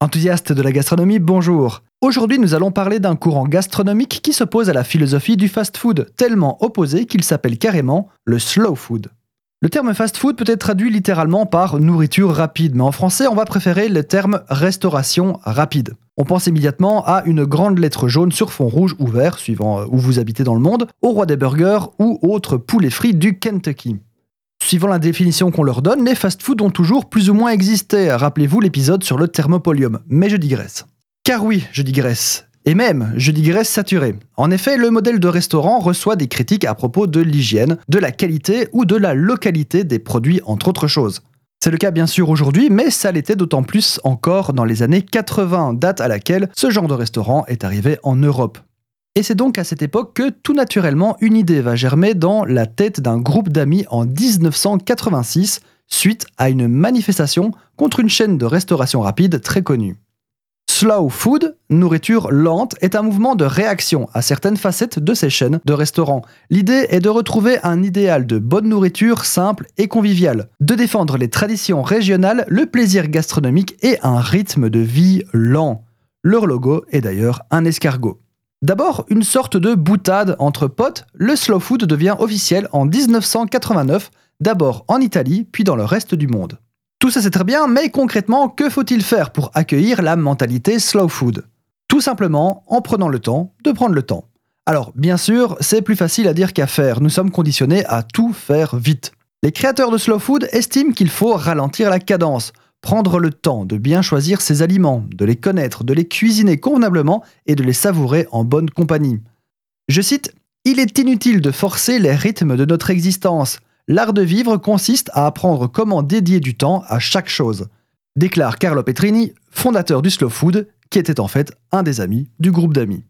Enthousiaste de la gastronomie, bonjour. Aujourd'hui, nous allons parler d'un courant gastronomique qui s'oppose à la philosophie du fast-food, tellement opposé qu'il s'appelle carrément le slow food. Le terme fast-food peut être traduit littéralement par nourriture rapide, mais en français, on va préférer le terme restauration rapide. On pense immédiatement à une grande lettre jaune sur fond rouge ou vert, suivant euh, où vous habitez dans le monde, au roi des burgers ou autres poulets frits du Kentucky. Suivant la définition qu'on leur donne, les fast-foods ont toujours plus ou moins existé. Rappelez-vous l'épisode sur le thermopolium. Mais je digresse. Car oui, je digresse. Et même, je digresse saturé. En effet, le modèle de restaurant reçoit des critiques à propos de l'hygiène, de la qualité ou de la localité des produits, entre autres choses. C'est le cas bien sûr aujourd'hui, mais ça l'était d'autant plus encore dans les années 80, date à laquelle ce genre de restaurant est arrivé en Europe. Et c'est donc à cette époque que tout naturellement une idée va germer dans la tête d'un groupe d'amis en 1986 suite à une manifestation contre une chaîne de restauration rapide très connue. Slow food, nourriture lente, est un mouvement de réaction à certaines facettes de ces chaînes de restaurants. L'idée est de retrouver un idéal de bonne nourriture simple et conviviale, de défendre les traditions régionales, le plaisir gastronomique et un rythme de vie lent. Leur logo est d'ailleurs un escargot. D'abord, une sorte de boutade entre potes, le slow food devient officiel en 1989, d'abord en Italie, puis dans le reste du monde. Tout ça c'est très bien, mais concrètement, que faut-il faire pour accueillir la mentalité slow food? Tout simplement en prenant le temps de prendre le temps. Alors, bien sûr, c'est plus facile à dire qu'à faire, nous sommes conditionnés à tout faire vite. Les créateurs de slow food estiment qu'il faut ralentir la cadence, prendre le temps de bien choisir ses aliments, de les connaître, de les cuisiner convenablement et de les savourer en bonne compagnie. Je cite Il est inutile de forcer les rythmes de notre existence. L'art de vivre consiste à apprendre comment dédier du temps à chaque chose, déclare Carlo Petrini, fondateur du Slow Food, qui était en fait un des amis du groupe d'amis.